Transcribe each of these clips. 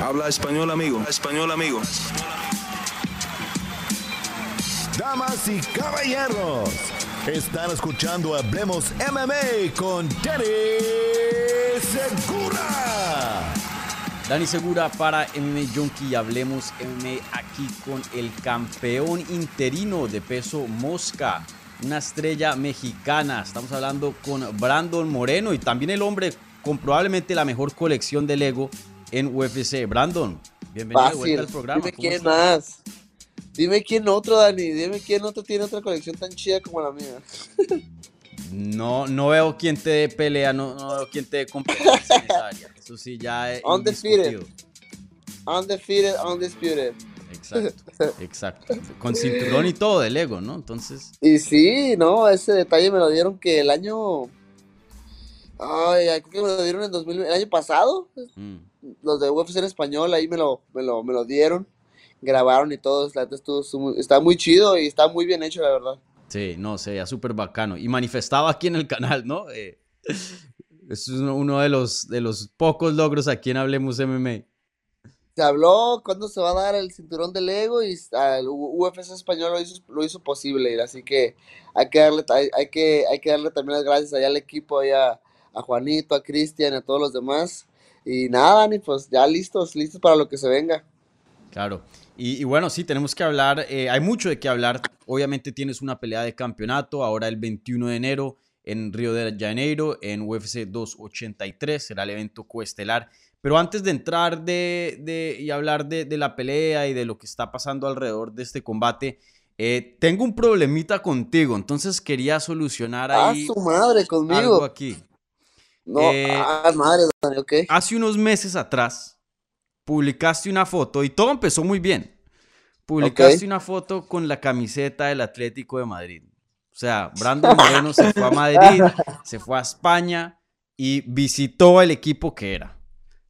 Habla español, amigo. Español, amigo. Damas y caballeros, están escuchando Hablemos MMA con Danny Segura. Dani Segura para MMA Junkie. Hablemos MMA aquí con el campeón interino de peso mosca, una estrella mexicana. Estamos hablando con Brandon Moreno y también el hombre con probablemente la mejor colección de Lego en UFC. Brandon, bienvenido de vuelta al programa. Dime quién más. Dime quién otro, Dani. Dime quién otro tiene otra colección tan chida como la mía. No, no veo quién te dé pelea, no, no veo quién te dé competencia en esa área. Eso sí ya es Undefeated. Undefeated, undisputed. Exacto, exacto. Con cinturón y todo de Lego, ¿no? Entonces. Y sí, no, ese detalle me lo dieron que el año. Ay, creo que me lo dieron en 2000, el año pasado. Mm. Los de UFC en español, ahí me lo, me lo, me lo dieron. Grabaron y todo. Estuvo, está muy chido y está muy bien hecho, la verdad. Sí, no, se veía súper bacano. Y manifestaba aquí en el canal, ¿no? Eh, es uno de los, de los pocos logros aquí en Hablemos MMA. Se habló cuándo se va a dar el cinturón de Lego y el UFC español lo hizo, lo hizo posible. Así que hay que darle, hay, que, hay que darle también las gracias allá al equipo, allá a Juanito, a Cristian, a todos los demás. Y nada, Dani, pues ya listos, listos para lo que se venga. Claro. Y, bueno, sí, tenemos que hablar, eh, hay mucho de qué hablar. Obviamente tienes una pelea de campeonato ahora el 21 de enero en Río de Janeiro, en UFC 283, será el evento coestelar. Pero antes de entrar de, y hablar de, la pelea y de lo que está pasando alrededor de este combate, eh, tengo un problemita contigo, entonces quería solucionar ah, ahí. Ah, su madre, conmigo. Algo aquí. No, eh, ah, madre. Hace unos meses atrás, publicaste una foto y todo empezó muy bien. Publicaste una foto con la camiseta del Atlético de Madrid. O sea, Brandon Moreno se fue a Madrid, se fue a España y visitó el equipo que era.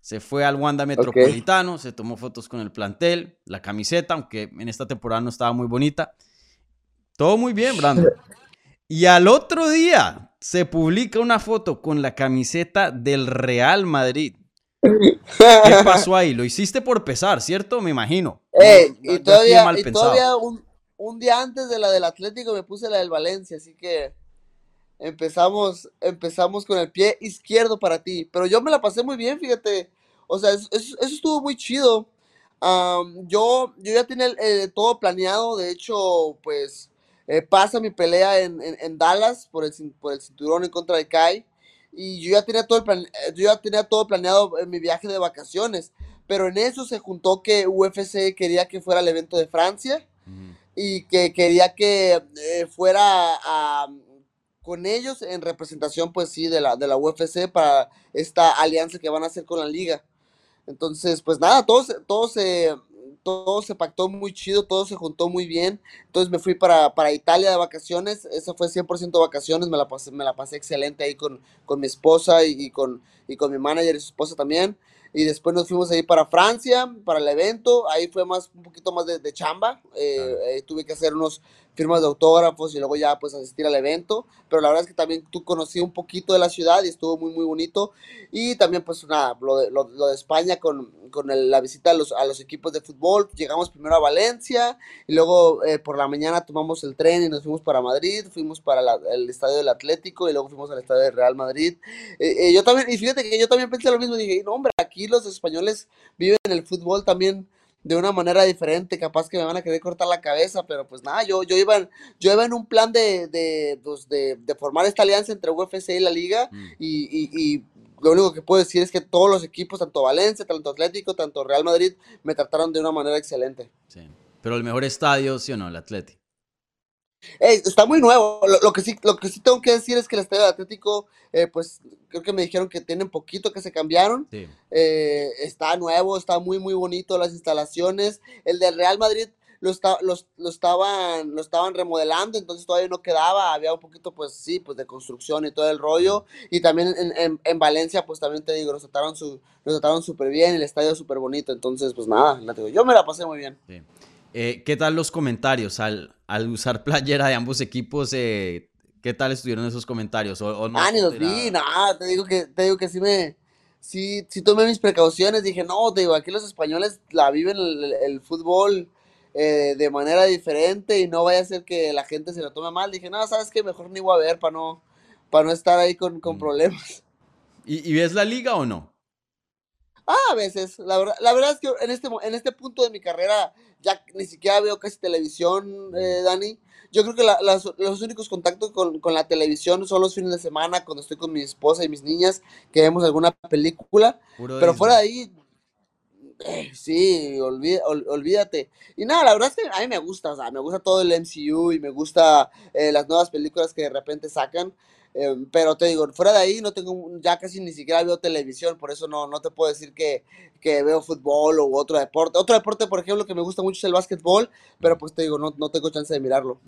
Se fue al Wanda Metropolitano, se tomó fotos con el plantel, la camiseta, aunque en esta temporada no estaba muy bonita. Todo muy bien, Brandon. Y al otro día se publica una foto con la camiseta del Real Madrid. ¿Qué pasó ahí? Lo hiciste por pesar, ¿cierto? Me imagino. Eh, y todavía, un, día antes de la del Atlético me puse la del Valencia, así que empezamos, empezamos con el pie izquierdo para ti. Pero yo me la pasé muy bien, fíjate. O sea, eso, estuvo muy chido. yo, yo ya tenía eh, todo planeado, de hecho, pues eh, pasa mi pelea en, Dallas por el, por el cinturón en contra de Kai y yo ya tenía todo, el eh, yo ya tenía todo planeado en mi viaje de vacaciones, pero en eso se juntó que UFC quería que fuera el evento de Francia y que quería que eh, fuera con ellos en representación, pues sí, de la, de la UFC para esta alianza que van a hacer con la liga. Entonces, pues nada, todos, todos se todo se pactó muy chido, todo se juntó muy bien. Entonces me fui para, para Italia de vacaciones, eso fue 100% vacaciones, me la pasé, me la pasé excelente ahí con, con mi esposa y, con, y con mi manager y su esposa también. Y después nos fuimos ahí para Francia, para el evento, ahí fue más un poquito más de, chamba, eh, eh, tuve que hacer unos firmas de autógrafos y luego ya pues asistir al evento, pero la verdad es que también tú conocí un poquito de la ciudad y estuvo muy muy bonito. Y también pues nada, lo de, lo, de España con, con la visita a los, a los equipos de fútbol, llegamos primero a Valencia y luego eh, por la mañana tomamos el tren y nos fuimos para Madrid, fuimos para el estadio del Atlético y luego fuimos al estadio del Real Madrid. Eh, eh, yo también, y fíjate que yo también pensé lo mismo, dije, no hombre, aquí los españoles viven el fútbol también de una manera diferente, capaz que me van a querer cortar la cabeza, pero pues nada, yo, yo, iba, en, yo iba en un plan de, de, pues, de, de formar esta alianza entre UFC y la liga mm. y, y, lo único que puedo decir es que todos los equipos, tanto Valencia, tanto Atlético, tanto Real Madrid, me trataron de una manera excelente. Sí. Pero el mejor estadio, ¿sí o no? El Atlético está muy nuevo. Lo, que sí, lo que sí tengo que decir es que el Estadio Atlético, eh, pues creo que me dijeron que tienen poquito que se cambiaron. Eh, está nuevo, está muy, muy bonito las instalaciones. El del Real Madrid lo, está, lo, estaban, lo estaban remodelando, entonces todavía no quedaba. Había un poquito, pues sí, pues de construcción y todo el rollo. Y también en, Valencia, pues también te digo, los trataron súper bien, el estadio súper bonito. Entonces, pues nada, yo me la pasé muy bien. Eh, ¿Qué tal los comentarios al, al usar playera de ambos equipos? Eh, ¿Qué tal estuvieron esos comentarios? ¿O, ah, ni los vi, nada, te digo que, te digo que sí me, sí, sí tomé mis precauciones, dije, no, te digo, aquí los españoles la viven el, fútbol eh, de manera diferente y no vaya a ser que la gente se lo tome mal. Dije, no, sabes que mejor ni voy a ver para no, para no estar ahí con, con mm. problemas. ¿Y, ves la liga o no? Ah, a veces. La verdad, la verdad es que en este, en este punto de mi carrera ya ni siquiera veo casi televisión, eh, Dani. Yo creo que los únicos contactos con, la televisión son los fines de semana, cuando estoy con mi esposa y mis niñas, que vemos alguna película. pero fuera de ahí, eh, sí, olvídate. Y nada, la verdad es que a mí me gusta, o sea, me gusta todo el MCU y me gusta eh, las nuevas películas que de repente sacan. Eh, pero te digo, fuera de ahí no tengo, ya casi ni siquiera veo televisión, por eso no, no te puedo decir que, que veo fútbol o otro deporte. Otro deporte, por ejemplo, que me gusta mucho es el básquetbol, pero pues te digo, no, no tengo chance de mirarlo.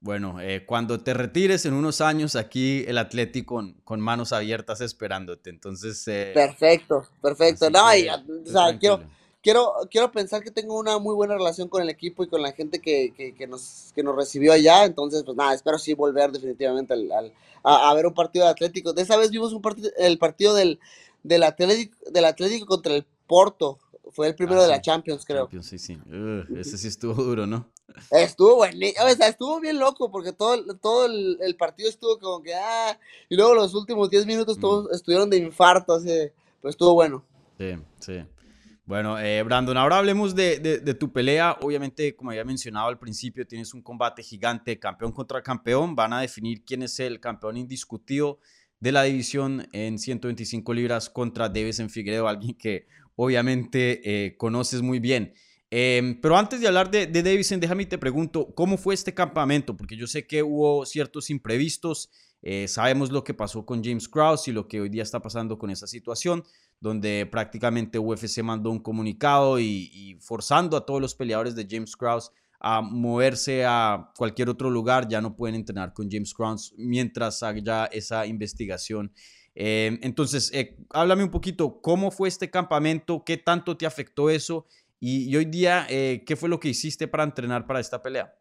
Bueno, eh, cuando te retires en unos años, aquí el Atlético con, con manos abiertas esperándote. Entonces. Eh, perfecto, perfecto. No, o sea, quiero, quiero, quiero pensar que tengo una muy buena relación con el equipo y con la gente que, que, nos, que nos recibió allá. Entonces, pues nada, espero sí volver definitivamente al, a, ver un partido de Atlético. De esa vez vimos un partido, el partido del, del, Atlético, del Atlético contra el Porto. Fue el primero de la Champions, creo. Champions, sí, sí. ese sí estuvo duro, ¿no? Estuvo buenísimo, o sea, estuvo bien loco porque todo, todo el, partido estuvo como que, ah, y luego los últimos 10 minutos todos estuvieron de infarto, así, pues estuvo bueno. Sí, sí. Bueno, eh, Brandon, ahora hablemos de, tu pelea. Obviamente, como había mencionado al principio, tienes un combate gigante, campeón contra campeón. Van a definir quién es el campeón indiscutido de la división en 125 libras contra en Figueredo, alguien que obviamente eh, conoces muy bien. Em, pero antes de hablar de, de Davison, déjame te pregunto, ¿cómo fue este campamento? Porque yo sé que hubo ciertos imprevistos. Eh, sabemos lo que pasó con James Krause y lo que hoy día está pasando con esa situación donde prácticamente UFC mandó un comunicado y, forzando a todos los peleadores de James Krause a moverse a cualquier otro lugar, ya no pueden entrenar con James Krause mientras haya esa investigación. Eh, entonces, eh, háblame un poquito, ¿cómo fue este campamento? ¿Qué tanto te afectó eso? Y, hoy día, eh, ¿qué fue lo que hiciste para entrenar para esta pelea?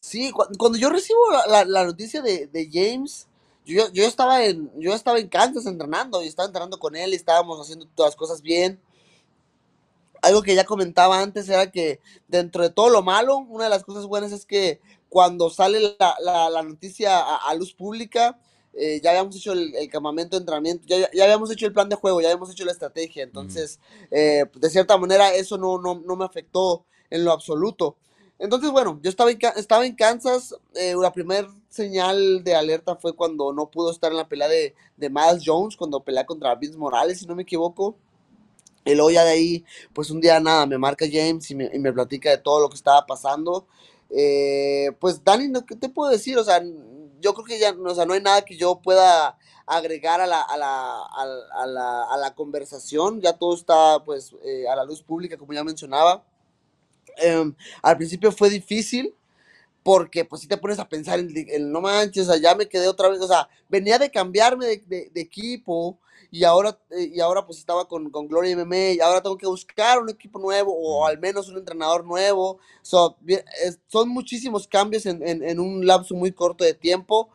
Sí, cuando yo recibo la, noticia de, de James, yo, yo, estaba en, yo estaba en Kansas entrenando y estaba entrenando con él y estábamos haciendo todas las cosas bien. Algo que ya comentaba antes era que dentro de todo lo malo, una de las cosas buenas es que cuando sale la, noticia a, luz pública, eh, ya habíamos hecho el, campamento de entrenamiento, ya, ya, habíamos hecho el plan de juego, ya habíamos hecho la estrategia. Entonces, eh, de cierta manera, eso no, no, no me afectó en lo absoluto. Entonces, bueno, yo estaba en, estaba en Kansas. Eh, la primera señal de alerta fue cuando no pudo estar en la pelea de, de Miles Jones, cuando pelea contra Vince Morales, si no me equivoco. Y luego ya de ahí, pues un día nada, me marca James y me, y me platica de todo lo que estaba pasando. Eh, pues Dani, ¿qué te puedo decir? O sea, yo creo que ya o sea, no hay nada que yo pueda agregar a la, a la, a la, a la conversación. Ya todo está pues eh, a la luz pública, como ya mencionaba. Em, al principio fue difícil porque pues si te pones a pensar en, no manches, o sea, ya me quedé otra vez, o sea, venía de cambiarme de, equipo y ahora, eh, y ahora pues estaba con, con, Gloria MMA y ahora tengo que buscar un equipo nuevo o al menos un entrenador nuevo. son muchísimos cambios en, en, un lapso muy corto de tiempo.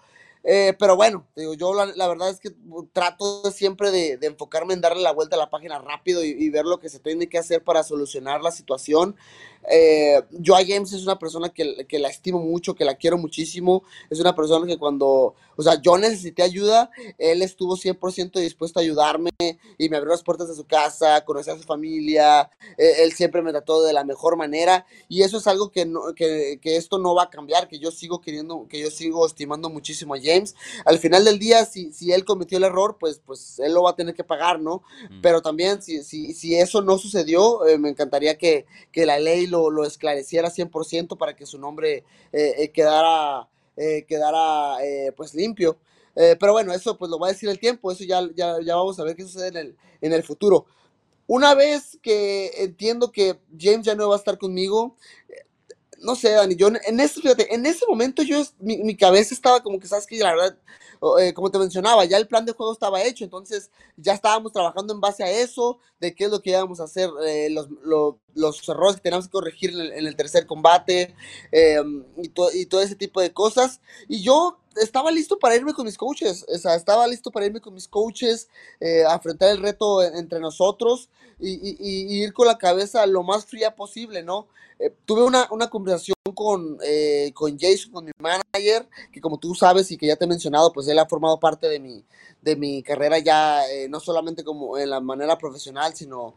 Eh, pero bueno, digo, yo la, verdad es que trato siempre de, enfocarme en darle la vuelta a la página rápido y, y, ver lo que se tiene que hacer para solucionar la situación. Eh, yo a James es una persona que, que, la estimo mucho, que la quiero muchísimo. Es una persona que cuando, o sea, yo necesité ayuda, él estuvo 100% dispuesto a ayudarme y me abrió las puertas de su casa, conocí a su familia. Eh, él siempre me trató de la mejor manera y eso es algo que, no, que, que, esto no va a cambiar, que yo sigo queriendo, que yo sigo estimando muchísimo a James. Al final del día, si, si él cometió el error, pues, pues él lo va a tener que pagar, ¿no? Mm. Pero también, si, si, si eso no sucedió, eh, me encantaría que, que la ley lo, lo esclareciera 100% para que su nombre eh, eh, quedara, eh, quedara pues limpio. pero bueno, eso pues lo va a decir el tiempo, eso ya, ya, vamos a ver qué sucede en el, en el futuro. Una vez que entiendo que James ya no va a estar conmigo, no sé, Dani, yo en ese, en ese momento yo, mi, mi, cabeza estaba como que, sabes que la verdad, eh, como te mencionaba, ya el plan de juego estaba hecho, entonces ya estábamos trabajando en base a eso, de qué es lo que íbamos a hacer, eh, los, los errores que teníamos que corregir en el, tercer combate em, y, y, todo ese tipo de cosas. Y yo estaba listo para irme con mis coaches, o sea, estaba listo para irme con mis coaches, eh, enfrentar el reto entre nosotros y, ir con la cabeza lo más fría posible, ¿no? Eh, tuve una, una, conversación con, eh, con Jason, con mi manager, que como tú sabes y que ya te he mencionado, pues él ha formado parte de mi, de mi carrera ya, no solamente como en la manera profesional, sino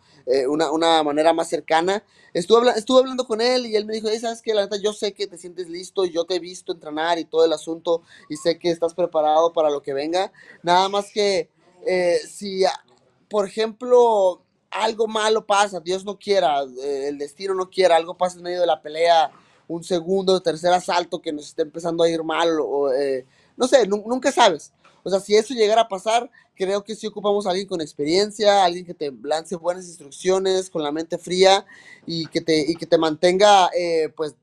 una, una, manera más cercana. Estuve, estuve hablando con él y él me dijo, ¿sabes qué? La neta, yo sé que te sientes listo, yo te he visto entrenar y todo el asunto y sé que estás preparado para lo que venga. Nada más que eh, si, por ejemplo, algo malo pasa, Dios no quiera, eh, el destino no quiera, algo pasa en medio de la pelea, un segundo, tercer asalto que nos esté empezando a ir mal, o eh, no sé, nunca sabes. O sea, si eso llegara a pasar, creo que si ocupamos a alguien con experiencia, alguien que te lance buenas instrucciones, con la mente fría y que te, y que te mantenga, pues,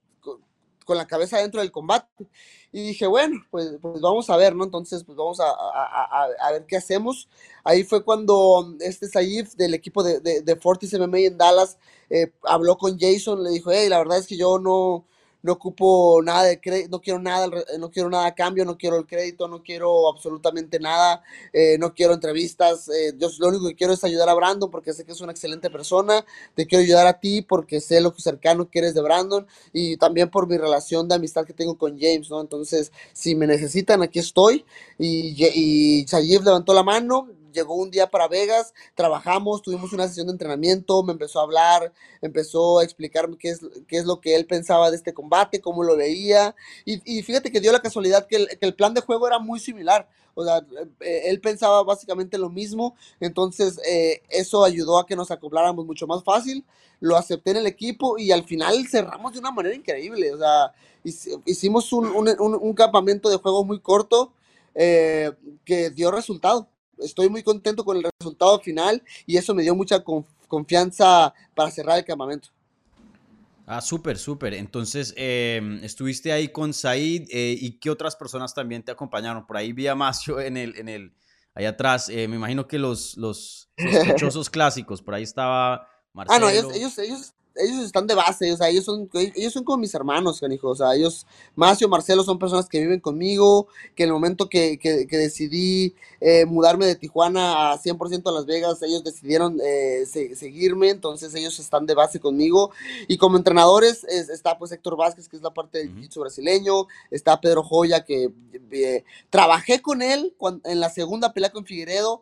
con la cabeza dentro del combate. Y dije, bueno, pues, pues vamos a ver, ¿no? Entonces, pues vamos a, a, ver qué hacemos. Ahí fue cuando este Saif del equipo de, de, de Fortis MMA en Dallas eh, habló con Jason, le dijo, hey, la verdad es que yo no, no ocupo nada de crédito, no quiero nada, no quiero nada a cambio, no quiero el crédito, no quiero absolutamente nada, eh, no quiero entrevistas, eh, yo lo único que quiero es ayudar a Brandon porque sé que es una excelente persona, te quiero ayudar a ti porque sé lo cercano que eres de Brandon y también por mi relación de amistad que tengo con James, ¿no? Entonces, si me necesitan, aquí estoy y, y levantó la mano, llegó un día para Vegas, trabajamos, tuvimos una sesión de entrenamiento, me empezó a hablar, empezó a explicarme qué es, qué es lo que él pensaba de este combate, cómo lo veía, y, fíjate que dio la casualidad que el, plan de juego era muy similar, o sea, eh, él pensaba básicamente lo mismo, entonces eh, eso ayudó a que nos acopláramos mucho más fácil, lo acepté en el equipo y al final cerramos de una manera increíble, o sea, hicimos un, campamento de juego muy corto eh, que dio resultado estoy muy contento con el resultado final y eso me dio mucha confianza para cerrar el campamento. Ah, súper, súper. Entonces, em, estuviste ahí con Said eh, y qué otras personas también te acompañaron. Por ahí vi a Macio en el, en el, ahí atrás. Eh, me imagino que los, los sospechosos clásicos, por ahí estaba Marcelo. Ah, no, ellos, ellos, ellos están de base, o sea, ellos son, ellos son como mis hermanos, canijo, o sea, ellos, Macio, Marcelo, son personas que viven conmigo, que en el momento que, que, decidí eh, mudarme de Tijuana a 100% a Las Vegas, ellos decidieron eh, seguirme, entonces ellos están de base conmigo, y como entrenadores está pues Héctor Vázquez, que es la parte del jiu brasileño, está Pedro Joya, que eh, trabajé con él en la segunda pelea con Figueredo,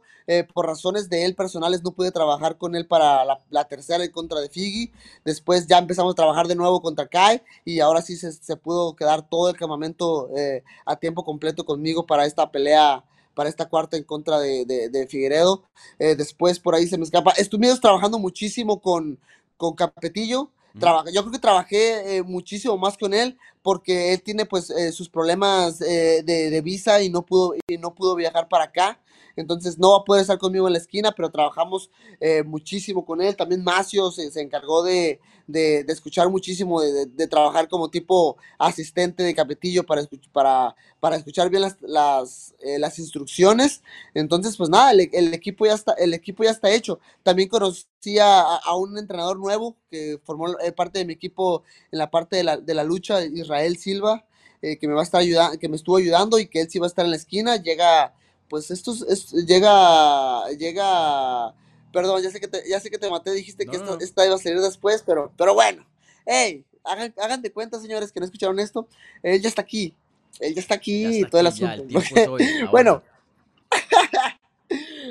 por razones de él personales no pude trabajar con él para la, tercera en contra de Figi, Después ya empezamos a trabajar de nuevo contra Kai y ahora sí se, pudo quedar todo el campamento eh, a tiempo completo conmigo para esta pelea para esta cuarta en contra de, de, Figueredo. Eh, después por ahí se me escapa. Estuvimos trabajando muchísimo con, con Capetillo. Yo creo que trabajé eh, muchísimo más con él porque él tiene pues sus problemas de, de, visa y no pudo, y no pudo viajar para acá entonces no va a poder estar conmigo en la esquina, pero trabajamos eh, muchísimo con él. También Macio se, encargó de, escuchar muchísimo, de, trabajar como tipo asistente de capetillo para, para, para escuchar bien las, las, eh, instrucciones. Entonces, pues nada, el, equipo ya está, el equipo ya está hecho. También conocí a, un entrenador nuevo que formó eh, parte de mi equipo en la parte de la, de la lucha, Israel Silva. que me va a estar ayudando, que me estuvo ayudando y que él sí va a estar en la esquina. Llega pues esto es, llega, llega, perdón, ya sé que te, ya sé que te maté, dijiste que esta, iba a salir después, pero, pero bueno, hey, hagan, hagan de cuenta, señores, que no escucharon esto, él ya está aquí, él ya está aquí, y todo el asunto. bueno,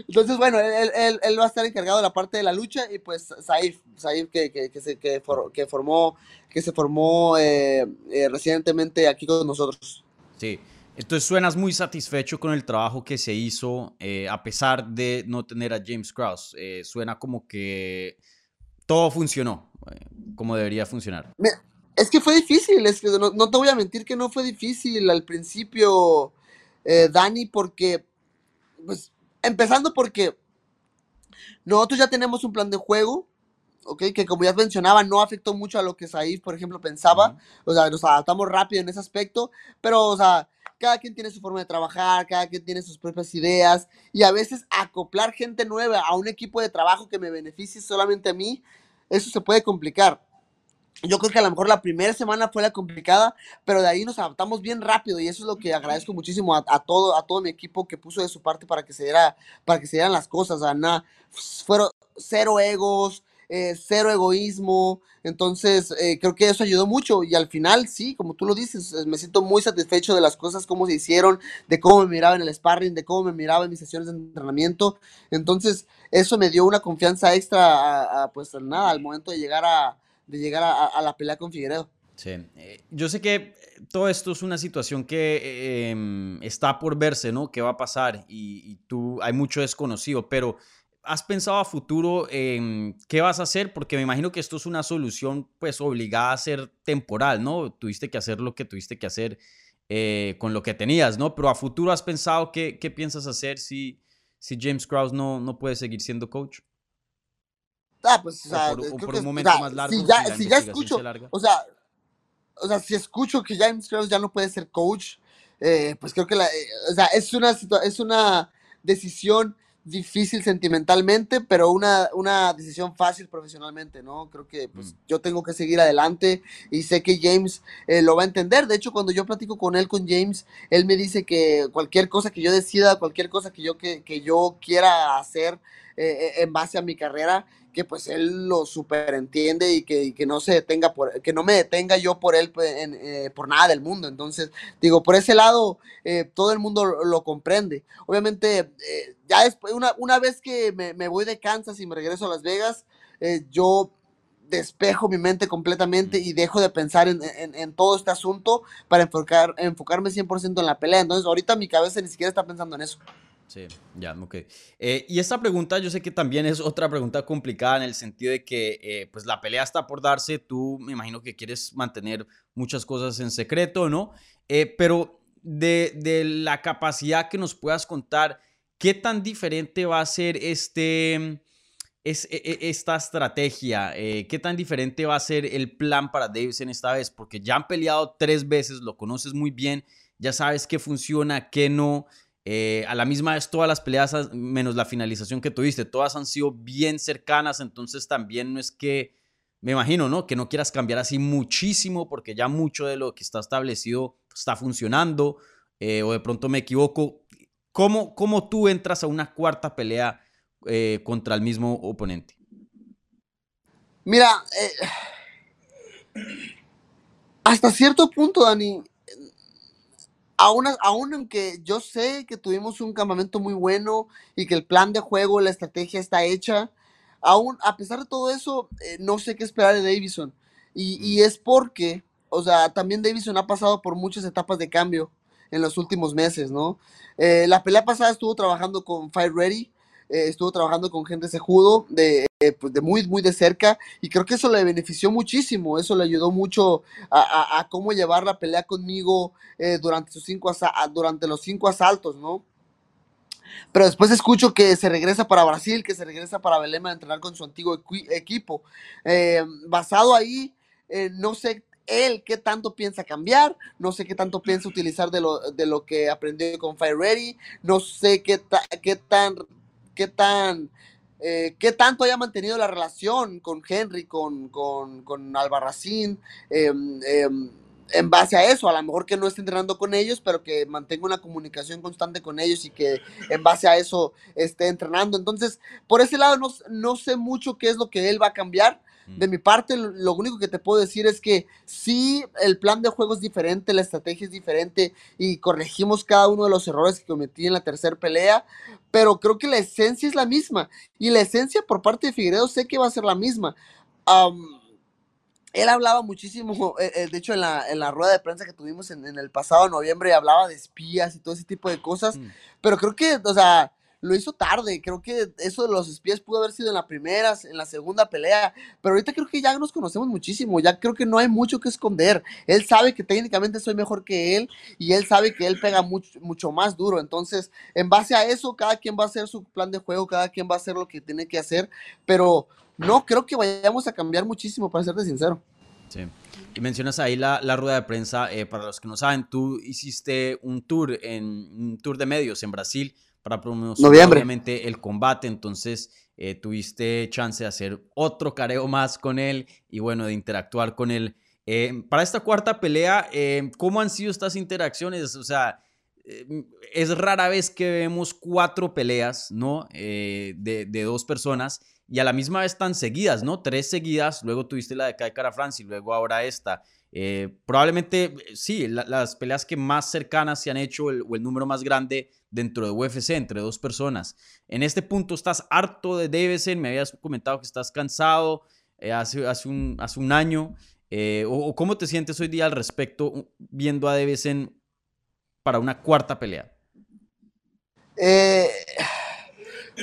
entonces, bueno, él, él, él, va a estar encargado de la parte de la lucha y pues Saif, Saif que, que, que, se, que, que formó, que se formó eh, eh, recientemente aquí con nosotros. Sí, entonces suenas muy satisfecho con el trabajo que se hizo, eh, a pesar de no tener a James Krause. Suena como que todo funcionó como debería funcionar. Es que fue difícil, es que no, te voy a mentir que no fue difícil al principio, Dani, porque, pues, empezando porque nosotros ya tenemos un plan de juego, ¿ok? Que como ya mencionaba, no afectó mucho a lo que Saif, por ejemplo, pensaba. O sea, nos adaptamos rápido en ese aspecto, pero, o sea, cada quien tiene su forma de trabajar, cada quien tiene sus propias ideas y a veces acoplar gente nueva a un equipo de trabajo que me beneficie solamente a mí eso se puede complicar. Yo creo que a lo mejor la primera semana fue la complicada, pero de ahí nos adaptamos bien rápido y eso es lo que agradezco muchísimo a, todo a todo mi equipo que puso de su parte para que se diera para que se dieran las cosas, nada, fueron cero egos, eh, cero egoísmo, entonces eh, creo que eso ayudó mucho y al final sí, como tú lo dices, me siento muy satisfecho de las cosas, cómo se hicieron, de cómo me miraba en el sparring, de cómo me miraba en mis sesiones de entrenamiento, entonces eso me dio una confianza extra, pues nada, al momento de llegar a de llegar a, la pelea con Figueredo. Sí, eh, yo sé que todo esto es una situación que em, está por verse, ¿no? ¿Qué va a pasar? Y, tú, hay mucho desconocido, pero ¿has pensado a futuro en qué vas a hacer? Porque me imagino que esto es una solución, pues, obligada a ser temporal, ¿no? Tuviste que hacer lo que tuviste que hacer eh, con lo que tenías, ¿no? Pero a futuro has pensado qué, qué piensas hacer si, si James Krause no, no puede seguir siendo coach? Ah, pues, o sea, por, un momento más largo. Si ya, si ya escucho, o sea, o sea, si escucho que James Krause ya no puede ser coach, eh, pues creo que la, eh, o sea, es una, es una decisión difícil sentimentalmente, pero una, una decisión fácil profesionalmente, ¿no? Creo que pues, mm. yo tengo que seguir adelante y sé que James eh, lo va a entender. De hecho, cuando yo platico con él, con James, él me dice que cualquier cosa que yo decida, cualquier cosa que yo, que, que yo quiera hacer en base a mi carrera, que pues él lo superentiende y que, que no se detenga por, que no me detenga yo por él pues, eh, por nada del mundo. Entonces, digo, por ese lado, eh, todo el mundo lo, comprende. Obviamente, eh, ya después, una, una vez que me, me, voy de Kansas y me regreso a Las Vegas, yo despejo mi mente completamente y dejo de pensar en, en, en todo este asunto para enfocar, enfocarme 100% en la pelea. Entonces, ahorita mi cabeza ni siquiera está pensando en eso. Sí, ya, ok. Eh, y esta pregunta yo sé que también es otra pregunta complicada en el sentido de que eh, pues la pelea está por darse, tú me imagino que quieres mantener muchas cosas en secreto, ¿no? Eh, pero de, de, la capacidad que nos puedas contar, ¿qué tan diferente va a ser este, es, e, e, esta estrategia? ¿Qué tan diferente va a ser el plan para Davidson esta vez? Porque ya han peleado tres veces, lo conoces muy bien, ya sabes qué funciona, qué no. Eh, a la misma vez, todas las peleas, menos la finalización que tuviste, todas han sido bien cercanas, entonces también no es que, me imagino, ¿no? Que no quieras cambiar así muchísimo, porque ya mucho de lo que está establecido está funcionando, eh, o de pronto me equivoco. ¿Cómo, ¿Cómo, tú entras a una cuarta pelea eh, contra el mismo oponente? Mira, hasta cierto punto, Dani, aún, aún aunque yo sé que tuvimos un campamento muy bueno y que el plan de juego, la estrategia está hecha, aún a pesar de todo eso, eh, no sé qué esperar de Davison. Y, es porque, o sea, también Davison ha pasado por muchas etapas de cambio en los últimos meses, ¿no? Eh, la pelea pasada estuvo trabajando con Fire Ready, eh, estuvo trabajando con gente sejudo de, pues de muy, muy de cerca y creo que eso le benefició muchísimo, eso le ayudó mucho a, cómo llevar la pelea conmigo eh, durante, sus cinco durante los cinco asaltos, ¿no? Pero después escucho que se regresa para Brasil, que se regresa para Belém a entrenar con su antiguo equipo. Eh, basado ahí, no sé él qué tanto piensa cambiar, no sé qué tanto piensa utilizar de lo, de lo que aprendió con Fire Ready, no sé qué, qué tan qué tan, eh, qué tanto haya mantenido la relación con Henry, con, con, con Albarracín, em, em, en base a eso, a lo mejor que no esté entrenando con ellos, pero que mantenga una comunicación constante con ellos y que en base a eso esté entrenando. Entonces, por ese lado no, no sé mucho qué es lo que él va a cambiar. De mi parte, lo único que te puedo decir es que sí, el plan de juego es diferente, la estrategia es diferente y corregimos cada uno de los errores que cometí en la tercera pelea, pero creo que la esencia es la misma y la esencia por parte de Figueredo sé que va a ser la misma. él hablaba muchísimo, eh, eh, de hecho en la, en la, rueda de prensa que tuvimos en, el pasado noviembre, hablaba de espías y todo ese tipo de cosas, mm. pero creo que, o sea, lo hizo tarde. Creo que eso de los espías pudo haber sido en la primera, en la segunda pelea. Pero ahorita creo que ya nos conocemos muchísimo. Ya creo que no hay mucho que esconder. Él sabe que técnicamente soy mejor que él y él sabe que él pega mucho, mucho más duro. Entonces, en base a eso, cada quien va a hacer su plan de juego, cada quien va a hacer lo que tiene que hacer. Pero no creo que vayamos a cambiar muchísimo, para serte sincero. Sí. Y mencionas ahí la, rueda de prensa. Eh, para los que no saben, tú hiciste un tour, en, un tour de medios en Brasil para promocionar obviamente el combate. Entonces, eh, tuviste chance de hacer otro careo más con él y bueno, de interactuar con él. Eh, para esta cuarta pelea, eh, ¿cómo han sido estas interacciones? O sea, es rara vez que vemos cuatro peleas, ¿no? de, de, dos personas y a la misma vez tan seguidas, ¿no? Tres seguidas, luego tuviste la de Kai Cara France y luego ahora esta. Eh, probablemente, sí, las peleas que más cercanas se han hecho o el número más grande dentro de UFC entre dos personas. En este punto estás harto de Davison, me habías comentado que estás cansado eh, hace, hace, un, hace un año. Eh, o, cómo te sientes hoy día al respecto viendo a Davison para una cuarta pelea?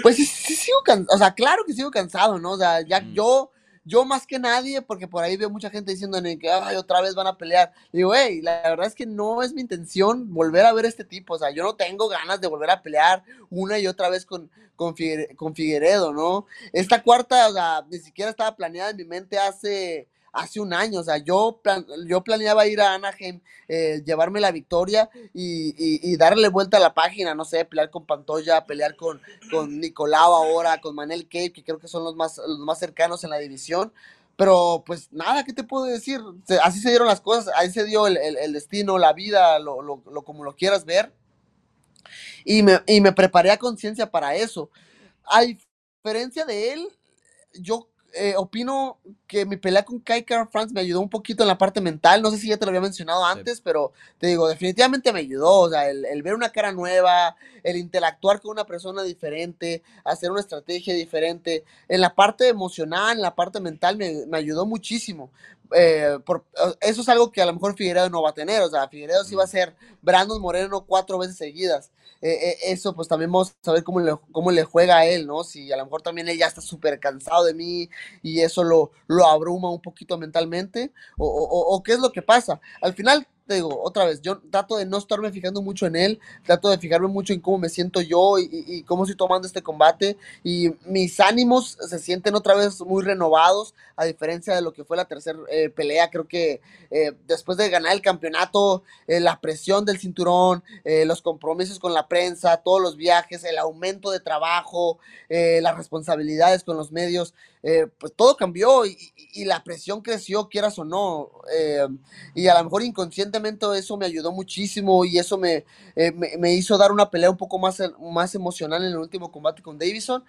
pues sí, sigo cansado, o sea, claro que sigo cansado, ¿no? O sea, ya mm. yo yo más que nadie, porque por ahí veo mucha gente diciendo que otra vez van a pelear. Digo, hey, la verdad es que no es mi intención volver a ver este tipo. O sea, yo no tengo ganas de volver a pelear una y otra vez con, con Figueredo, ¿no? Esta cuarta, o sea, ni siquiera estaba planeada en mi mente hace hace un año. O sea, yo, yo planeaba ir a Anaheim, eh, llevarme la victoria y, darle vuelta a la página, no sé, pelear con Pantoya, pelear con, con Nicolau ahora, con Manel Cape, que creo que son los más, los más cercanos en la división. Pero pues nada, ¿qué te puedo decir? así se dieron las cosas, ahí se dio el, destino, la vida, lo, lo, como lo quieras ver. Y me, y me preparé a conciencia para eso. A diferencia de él, yo eh, opino que mi pelea con Kai France me ayudó un poquito en la parte mental. No sé si ya te lo había mencionado antes, pero te digo, definitivamente me ayudó. O sea, el, ver una cara nueva, el interactuar con una persona diferente, hacer una estrategia diferente. En la parte emocional, en la parte mental, me, ayudó muchísimo. Eh, por, eso es algo que a lo mejor Figueredo no va a tener. O sea, Figueredo sí va a ser Brandon Moreno cuatro veces seguidas. Eh, eh, eso pues también vamos a ver cómo le, cómo le juega a él, ¿no? Si a lo mejor también él ya está súper cansado de mí y eso lo, lo abruma un poquito mentalmente, o, o qué es lo que pasa. Al final, digo, otra vez, yo trato de no estarme fijando mucho en él, trato de fijarme mucho en cómo me siento yo y, cómo estoy tomando este combate y mis ánimos se sienten otra vez muy renovados, a diferencia de lo que fue la tercera eh, pelea, creo que eh, después de ganar el campeonato, eh, la presión del cinturón, los compromisos con la prensa, todos los viajes, el aumento de trabajo, las responsabilidades con los medios, pues todo cambió y, y, la presión creció, quieras o no, y a lo mejor inconscientemente eso me ayudó muchísimo y eso me, eh, me, hizo dar una pelea un poco más, más emocional en el último combate con Davison.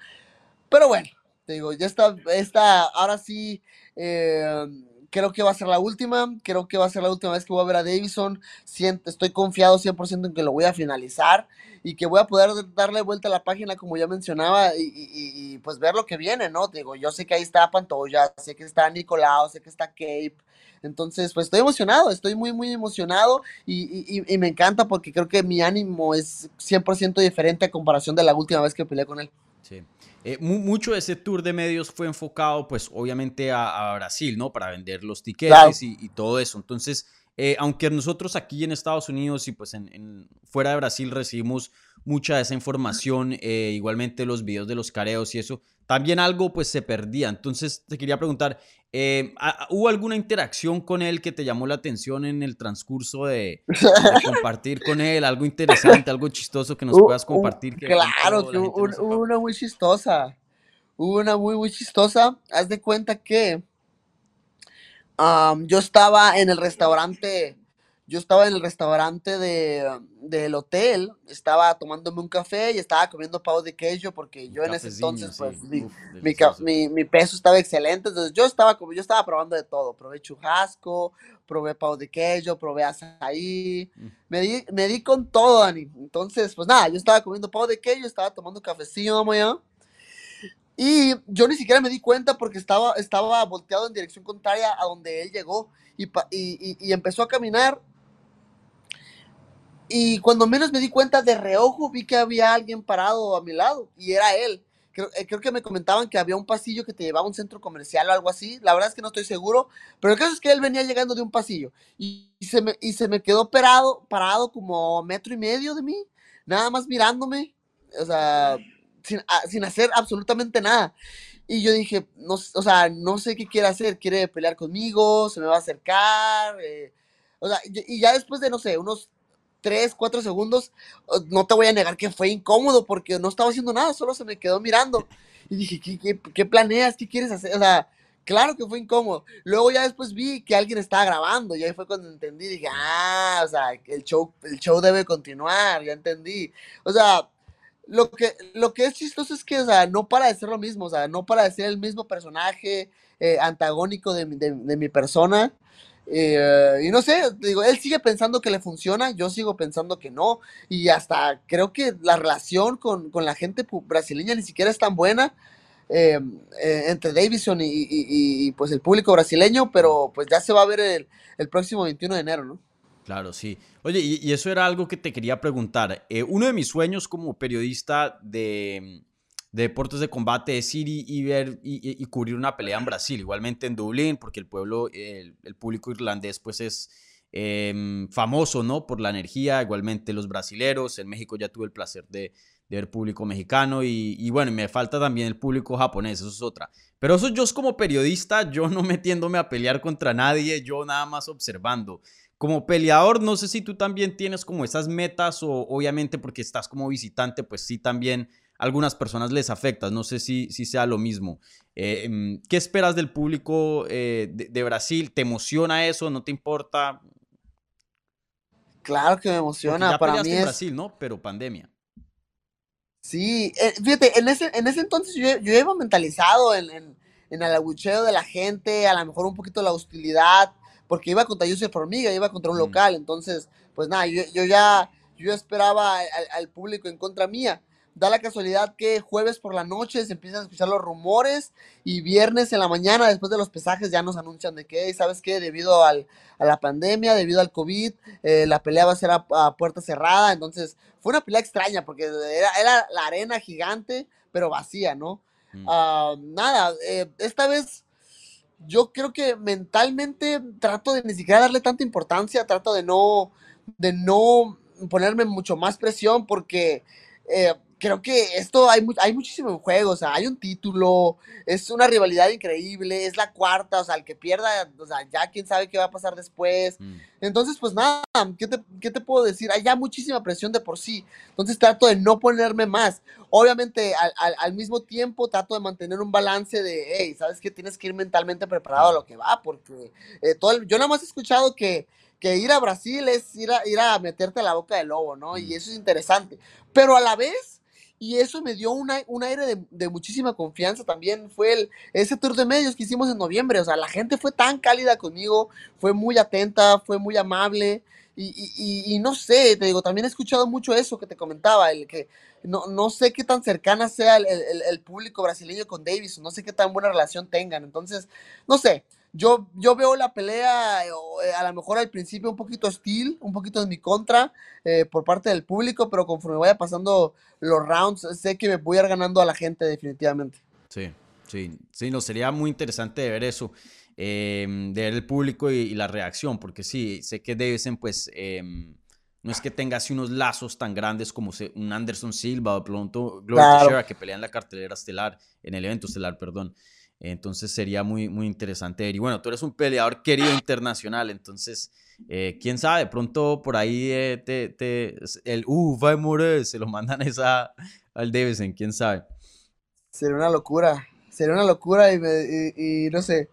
Pero bueno, te digo, ya está, está ahora sí, eh, creo que va a ser la última, creo que va a ser la última vez que voy a ver a Davison, Siento, estoy confiado 100% en que lo voy a finalizar y que voy a poder darle vuelta a la página como ya mencionaba y, y, pues ver lo que viene, ¿no? Digo, yo sé que ahí está Pantoya, sé que está Nicolau, sé que está Cape, entonces, pues estoy emocionado, estoy muy, muy emocionado y, me encanta porque creo que mi ánimo es 100% diferente a comparación de la última vez que peleé con él. Sí. Eh, mucho de ese tour de medios fue enfocado, pues, obviamente a, Brasil, ¿no? Para vender los tickets y, todo eso. Entonces, eh, aunque nosotros aquí en Estados Unidos y pues en, fuera de Brasil recibimos mucha de esa información, eh, igualmente los videos de los careos y eso, también algo pues se perdía. Entonces te quería preguntar, eh, ¿hubo alguna interacción con él que te llamó la atención en el transcurso de, compartir con él? Algo interesante, algo chistoso que nos puedas compartir. claro, hubo una muy chistosa. Hubo una muy, muy chistosa. Haz de cuenta que yo estaba en el restaurante yo estaba en el restaurante de, del hotel, estaba tomándome un café y estaba comiendo pavo de queso porque yo en ese entonces, pues, mi, mi, peso estaba excelente, entonces yo estaba como, yo estaba probando de todo, probé churrasco, probé pavo de queso, probé azaí, mm. me, di, me di con todo, Dani, entonces, pues nada, yo estaba comiendo pavo de queso, estaba tomando cafecillo, vamos y yo ni siquiera me di cuenta porque estaba, estaba volteado en dirección contraria a donde él llegó y, y, y empezó a caminar y cuando menos me di cuenta, de reojo vi que había alguien parado a mi lado y era él. Creo, eh, creo, que me comentaban que había un pasillo que te llevaba a un centro comercial o algo así. La verdad es que no estoy seguro. Pero el caso es que él venía llegando de un pasillo y, se, me, y se me quedó parado, parado como metro y medio de mí, nada más mirándome. O sea, sin, sin hacer absolutamente nada. Y yo dije, no, o sea, no sé qué quiere hacer. ¿Quiere pelear conmigo? ¿Se me va a acercar? Eh, o sea, y ya después de, no sé, unos 3, 4 segundos, no te voy a negar que fue incómodo porque no estaba haciendo nada, solo se me quedó mirando. Y dije, ¿qué, qué, planeas? ¿Qué quieres hacer? O sea, claro que fue incómodo. Luego ya después vi que alguien estaba grabando y ahí fue cuando entendí, dije, ah, o sea, el show, el show debe continuar, ya entendí. O sea, lo que, lo que es chistoso es que, o sea, no para de ser lo mismo, o sea, no para de ser el mismo personaje eh, antagónico de, de mi persona. Eh, y no sé, digo, él sigue pensando que le funciona, yo sigo pensando que no. Y hasta creo que la relación con, la gente brasileña ni siquiera es tan buena eh, eh, entre Davison y, pues el público brasileño, pero pues ya se va a ver el, el próximo 21 de enero, ¿no? Claro, sí. Oye, y, eso era algo que te quería preguntar. uno de mis sueños como periodista de, de deportes de combate es ir y, ver y, cubrir una pelea en Brasil, igualmente en Dublín, porque el pueblo, el, público irlandés pues es em, famoso, ¿no? Por la energía, igualmente los brasileros, en México ya tuve el placer de, ver público mexicano y, bueno, me falta también el público japonés, eso es otra. Pero eso yo como periodista, yo no metiéndome a pelear contra nadie, yo nada más observando. Como peleador, no sé si tú también tienes como esas metas o obviamente porque estás como visitante, pues sí también algunas personas les afecta. No sé si, si sea lo mismo. Eh, em, ¿Qué esperas del público eh, de, Brasil? ¿Te emociona eso? ¿No te importa? Claro que me emociona. Para mí es... Brasil, ¿no? Pero pandemia. Sí, eh, fíjate, en ese, en ese entonces yo, yo iba mentalizado en, en, el abucheo de la gente, a lo mejor un poquito la hostilidad, porque iba contra Yusef Formiga, iba contra un mm. local, entonces, pues nada, yo, yo ya yo esperaba al, público en contra mía da la casualidad que jueves por la noche se empiezan a escuchar los rumores y viernes en la mañana, después de los pesajes, ya nos anuncian de que, ¿sabes qué? Debido al, a la pandemia, debido al COVID, eh, la pelea va a ser a, puerta cerrada. Entonces, fue una pelea extraña porque era, la arena gigante, pero vacía, ¿no? Mm. Ah, nada, eh, esta vez yo creo que mentalmente trato de ni siquiera darle tanta importancia, trato de no, de no ponerme mucho más presión porque eh, creo que esto hay, hay muchísimo en juego, o sea, hay un título, es una rivalidad increíble, es la cuarta, o sea, el que pierda, o sea, ya quién sabe qué va a pasar después. Mm. Entonces, pues nada, ¿qué te, puedo decir? Hay ya muchísima presión de por sí, entonces trato de no ponerme más. Obviamente, al, mismo tiempo, trato de mantener un balance de, hey, ¿sabes qué? Tienes que ir mentalmente preparado a lo que va, porque eh, todo yo nada más he escuchado que que ir a Brasil es ir a, ir a meterte a la boca del lobo, ¿no? Y mm. eso es interesante. Pero a la vez, y eso me dio un aire de, muchísima confianza también. Fue el, ese tour de medios que hicimos en noviembre, o sea, la gente fue tan cálida conmigo, fue muy atenta, fue muy amable. Y, no sé, te digo, también he escuchado mucho eso que te comentaba, el que no, no sé qué tan cercana sea el, el público brasileño con Davis, no sé qué tan buena relación tengan. Entonces, no sé, yo, yo veo la pelea eh, eh, a lo mejor al principio un poquito hostil, un poquito en mi contra eh, por parte del público, pero conforme vaya pasando los rounds, sé que me voy a ir ganando a la gente definitivamente. Sí, sí, sí, no, sería muy interesante ver eso, em, de ver el público y, la reacción, porque sí, sé que Davison pues em, no es que tenga así unos lazos tan grandes como un Anderson Silva o pronto Gloria Teixeira que pelean en la cartelera estelar, en el evento estelar, perdón. Entonces sería muy, muy interesante Y bueno, tú eres un peleador querido internacional, entonces, eh, quién sabe, pronto por ahí eh, te, te, el uh, va a morir, se lo mandan esa al Davison, quién sabe. Sería una locura, sería una locura y, y no sé,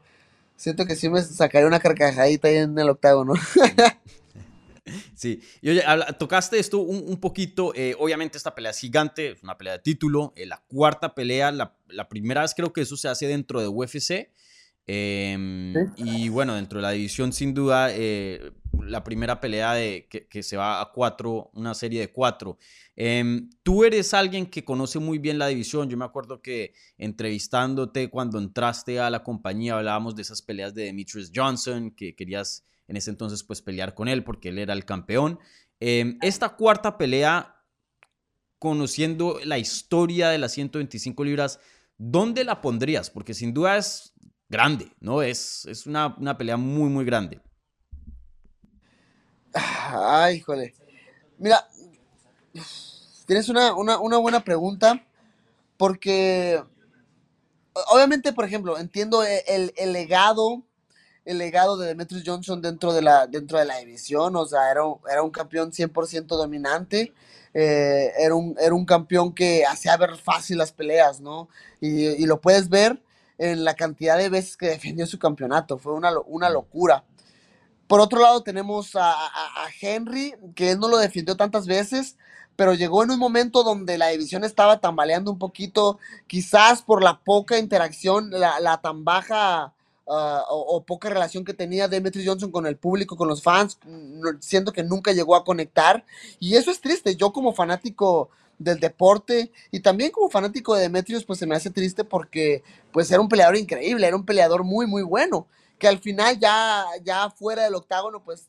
siento que sí me sacaría una carcajadita ahí en el octavo, ¿no? Sí, y oye, tocaste esto un, poquito, eh, obviamente esta pelea es gigante, es una pelea de título, eh, la cuarta pelea, la, primera vez creo que eso se hace dentro de UFC, em, y bueno, dentro de la división sin duda, eh, la primera pelea de, que, se va a cuatro, una serie de cuatro. Em, tú eres alguien que conoce muy bien la división, yo me acuerdo que entrevistándote cuando entraste a la compañía hablábamos de esas peleas de Demetrius Johnson, que querías en ese entonces pues pelear con él porque él era el campeón. Em, esta cuarta pelea, conociendo la historia de las 125 libras, ¿dónde la pondrías? Porque sin duda es grande, ¿no? Es, es una, pelea muy, muy grande. Ay, híjole. Mira, tienes una, buena pregunta porque obviamente, por ejemplo, entiendo el, el legado el legado de Demetrius Johnson dentro de la, dentro de la división, o sea, era, era un campeón 100% dominante. eh, era, un, era un campeón que hacía ver fácil las peleas, ¿no? Y, lo puedes ver en la cantidad de veces que defendió su campeonato, fue una, una locura. Por otro lado tenemos a, a Henry, que él no lo defendió tantas veces, pero llegó en un momento donde la división estaba tambaleando un poquito, quizás por la poca interacción, la, tan baja ah, o, poca relación que tenía Demetrius Johnson con el público, con los fans, siento que nunca llegó a conectar, y eso es triste, yo como fanático del deporte y también como fanático de Demetrius, pues se me hace triste porque pues era un peleador increíble, era un peleador muy, muy bueno, que al final ya, ya fuera del octágono, pues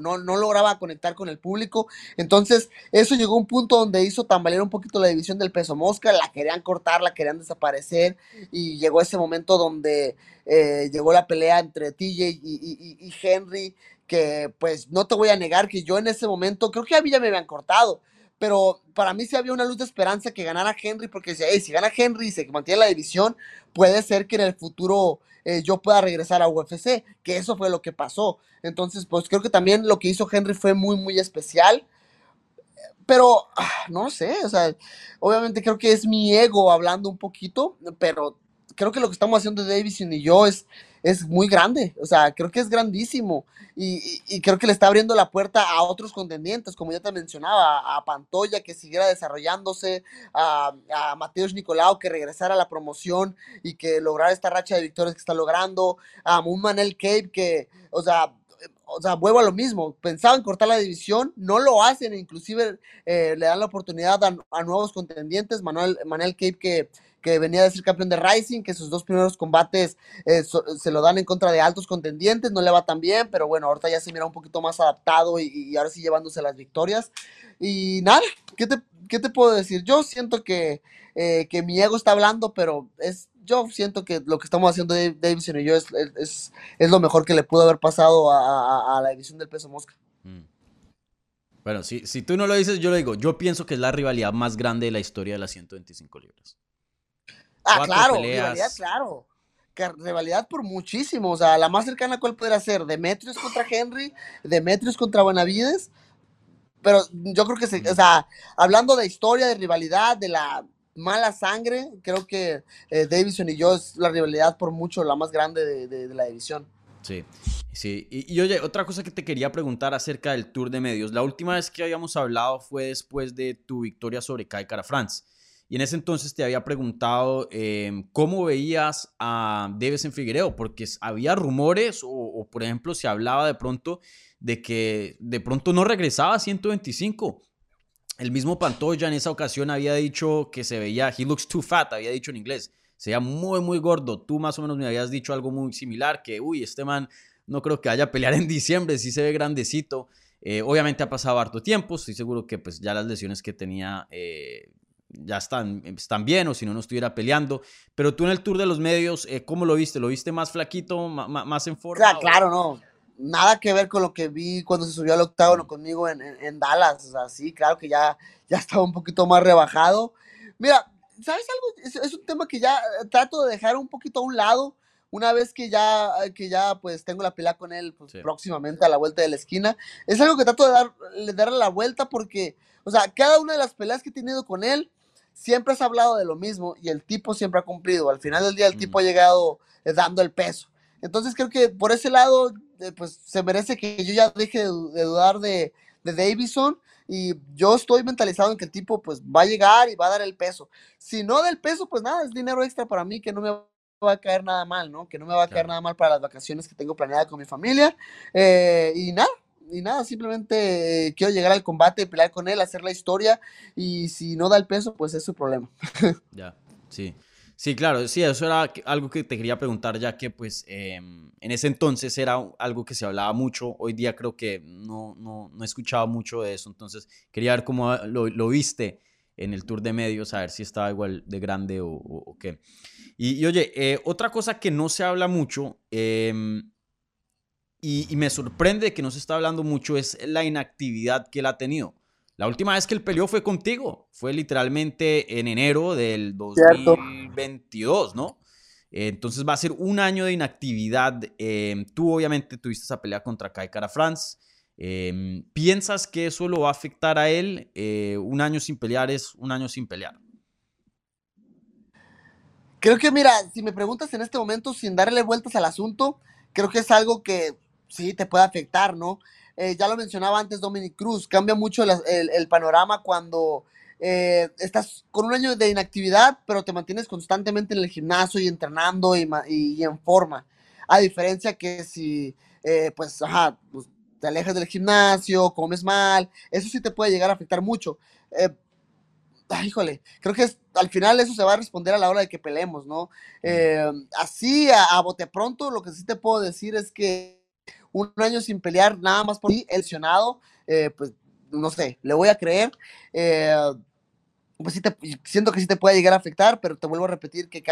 no, no lograba conectar con el público. Entonces, eso llegó a un punto donde hizo tambalear un poquito la división del peso mosca, la querían cortar, la querían desaparecer, y llegó ese momento donde eh, llegó la pelea entre TJ y, Henry, que pues no te voy a negar que yo en ese momento, creo que a mí ya me habían cortado, pero para mí sí había una luz de esperanza que ganara Henry, porque decía, si gana Henry y se mantiene la división, puede ser que en el futuro eh, yo pueda regresar a UFC, que eso fue lo que pasó. Entonces, pues creo que también lo que hizo Henry fue muy, muy especial. Pero, ah, no sé, o sea, obviamente creo que es mi ego hablando un poquito, pero creo que lo que estamos haciendo Davison y yo es, es muy grande, o sea, creo que es grandísimo. Y, creo que le está abriendo la puerta a otros contendientes, como ya te mencionaba, a Pantoya que siguiera desarrollándose, a, a Mateus Nicolau que regresara a la promoción y que lograra esta racha de victorias que está logrando, a un Manel Cape que, o sea, o sea, vuelvo a lo mismo, pensaban cortar la división, no lo hacen, inclusive eh, le dan la oportunidad a, nuevos contendientes, Manuel, Manel Cape que que venía de ser campeón de Rising, que sus dos primeros combates eh, se lo dan en contra de altos contendientes, no le va tan bien, pero bueno, ahorita ya se mira un poquito más adaptado y, ahora sí llevándose las victorias. Y nada, ¿qué te, qué te puedo decir? Yo siento que, eh, que mi ego está hablando, pero es, yo siento que lo que estamos haciendo Davidson y yo es, es, es lo mejor que le pudo haber pasado a, a, la división del peso mosca. Mm. Bueno, si, si tú no lo dices, yo lo digo. Yo pienso que es la rivalidad más grande de la historia de las 125 libras. Ah, claro, rivalidad, claro. rivalidad por muchísimo. O sea, la más cercana, ¿cuál podría ser? Demetrius contra Henry, Demetrius contra Buenavides. Pero yo creo que, se, o sea, hablando de historia, de rivalidad, de la mala sangre, creo que eh, Davison y yo es la rivalidad por mucho la más grande de, la división. Sí, sí. Y, y, oye, otra cosa que te quería preguntar acerca del Tour de Medios. La última vez que habíamos hablado fue después de tu victoria sobre Kai France. Y en ese entonces te había preguntado em, cómo veías a en Figueiredo, porque había rumores o, por ejemplo, se hablaba de pronto de que de pronto no regresaba a 125. El mismo Pantoya en esa ocasión había dicho que se veía, he looks too fat, había dicho en inglés, se veía muy, muy gordo. Tú más o menos me habías dicho algo muy similar, que, uy, este man no creo que vaya a pelear en diciembre, sí se ve grandecito. Eh, obviamente ha pasado harto tiempo, estoy seguro que pues ya las lesiones que tenía eh, ya están, están bien o si no, no estuviera peleando. Pero tú en el tour de los medios, eh, ¿cómo lo viste? ¿Lo viste más flaquito, más, en forma? Claro, no. Nada que ver con lo que vi cuando se subió al octágono conmigo en, en, Dallas. O sea, sí, claro que ya, ya estaba un poquito más rebajado. Mira, ¿sabes algo? Es, un tema que ya eh, trato de dejar un poquito a un lado. Una vez que ya, que ya pues tengo la pelea con él pues, próximamente a la vuelta de la esquina, es algo que trato de, dar, de darle la vuelta porque, o sea, cada una de las peleas que he tenido con él, siempre has hablado de lo mismo y el tipo siempre ha cumplido. Al final del día el tipo ha llegado eh, dando el peso. Entonces creo que por ese lado, eh, pues se merece que yo ya deje de, dudar de, de, Davison y yo estoy mentalizado en que el tipo pues va a llegar y va a dar el peso. Si no del peso, pues nada, es dinero extra para mí que no me va a caer nada mal, ¿no? Que no me va a caer nada mal para las vacaciones que tengo planeadas con mi familia. Eh, y nada, y nada, simplemente quiero llegar al combate, pelear con él, hacer la historia y si no da el peso, pues es su problema. ya, sí. Sí, claro, sí, eso era algo que te quería preguntar, ya que pues em, en ese entonces era algo que se hablaba mucho, hoy día creo que no, no, no he escuchado mucho de eso, entonces quería ver cómo lo, lo viste en el tour de medios, a ver si estaba igual de grande o, qué. Y, oye, eh, otra cosa que no se habla mucho, eh, y, me sorprende que no se está hablando mucho es la inactividad que él ha tenido. La última vez que él peleó fue contigo, fue literalmente en enero del 2022, ¿no? Entonces va a ser un año de inactividad. Em, tú obviamente tuviste esa pelea contra Kai Cara France. Em, ¿Piensas que eso lo va a afectar a él? Eh, un año sin pelear es un año sin pelear. Creo que, mira, si me preguntas en este momento sin darle vueltas al asunto, creo que es algo que sí te puede afectar, ¿no? Eh, ya lo mencionaba antes Dominic Cruz, cambia mucho el, panorama cuando eh, estás con un año de inactividad, pero te mantienes constantemente en el gimnasio y entrenando y, en forma. A diferencia que si, pues, ajá, pues, te alejas del gimnasio, comes mal, eso sí te puede llegar a afectar mucho. Eh, híjole, creo que al final eso se va a responder a la hora de que peleemos, ¿no? Eh, así, a, bote pronto, lo que sí te puedo decir es que un año sin pelear nada más por ti, el lesionado, eh, pues no sé, le voy a creer. pues sí, te, siento que sí te puede llegar a afectar, pero te vuelvo a repetir que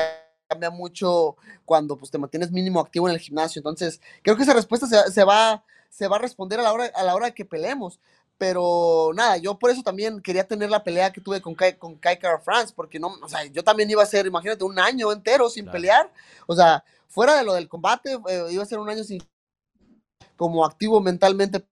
cambia mucho cuando pues, te mantienes mínimo activo en el gimnasio. Entonces, creo que esa respuesta se, se va se va a responder a la hora, a la hora que peleemos. Pero nada, yo por eso también quería tener la pelea que tuve con Kai, con Kai France, porque no, o sea, yo también iba a ser, imagínate, un año entero sin pelear. O sea, fuera de lo del combate, eh, iba a ser un año sin como activo mentalmente.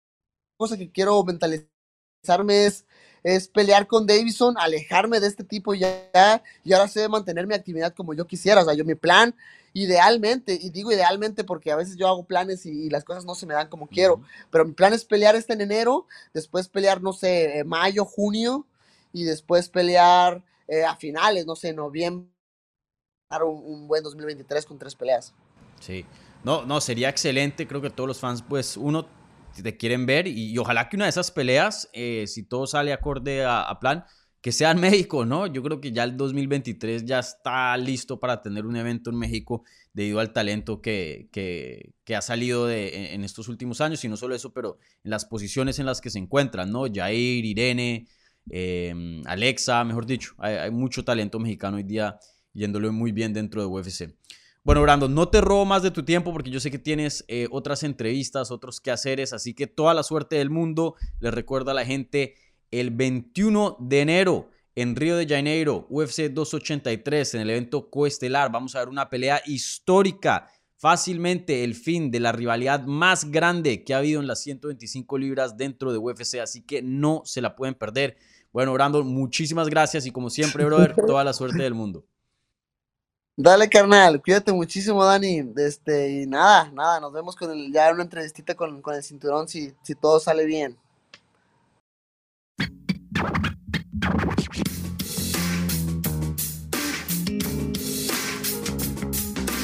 Cosa que quiero mentalizarme es, es pelear con Davison, alejarme de este tipo ya, y ahora sé mantener mi actividad como yo quisiera. O sea, yo mi plan idealmente, y digo idealmente porque a veces yo hago planes y, las cosas no se me dan como quiero, pero mi plan es pelear este en enero, después pelear, no sé, eh, mayo, junio, y después pelear eh, a finales, no sé, noviembre, un, un buen 2023 con tres peleas. Sí, no, no, sería excelente, creo que todos los fans, pues uno te quieren ver y, ojalá que una de esas peleas, eh, si todo sale acorde a plan, que sea en México, ¿no? Yo creo que ya el 2023 ya está listo para tener un evento en México debido al talento que, que, ha salido en estos últimos años y no solo eso, pero en las posiciones en las que se encuentran, ¿no? Jair, Irene, em, Alexa, mejor dicho, hay, mucho talento mexicano hoy día yéndole muy bien dentro de UFC. Bueno, Brandon, no te robo más de tu tiempo porque yo sé que tienes eh, otras entrevistas, otros quehaceres, así que toda la suerte del mundo. Les recuerdo a la gente el 21 de enero en Río de Janeiro, UFC 283, en el evento coestelar. Vamos a ver una pelea histórica, fácilmente el fin de la rivalidad más grande que ha habido en las 125 libras dentro de UFC, así que no se la pueden perder. Bueno, Brandon, muchísimas gracias y como siempre, brother, toda la suerte del mundo. Dale, carnal, cuídate muchísimo, Dani. Este, y nada, nada, nos vemos con el, ya una entrevistita con, con el cinturón si, si todo sale bien.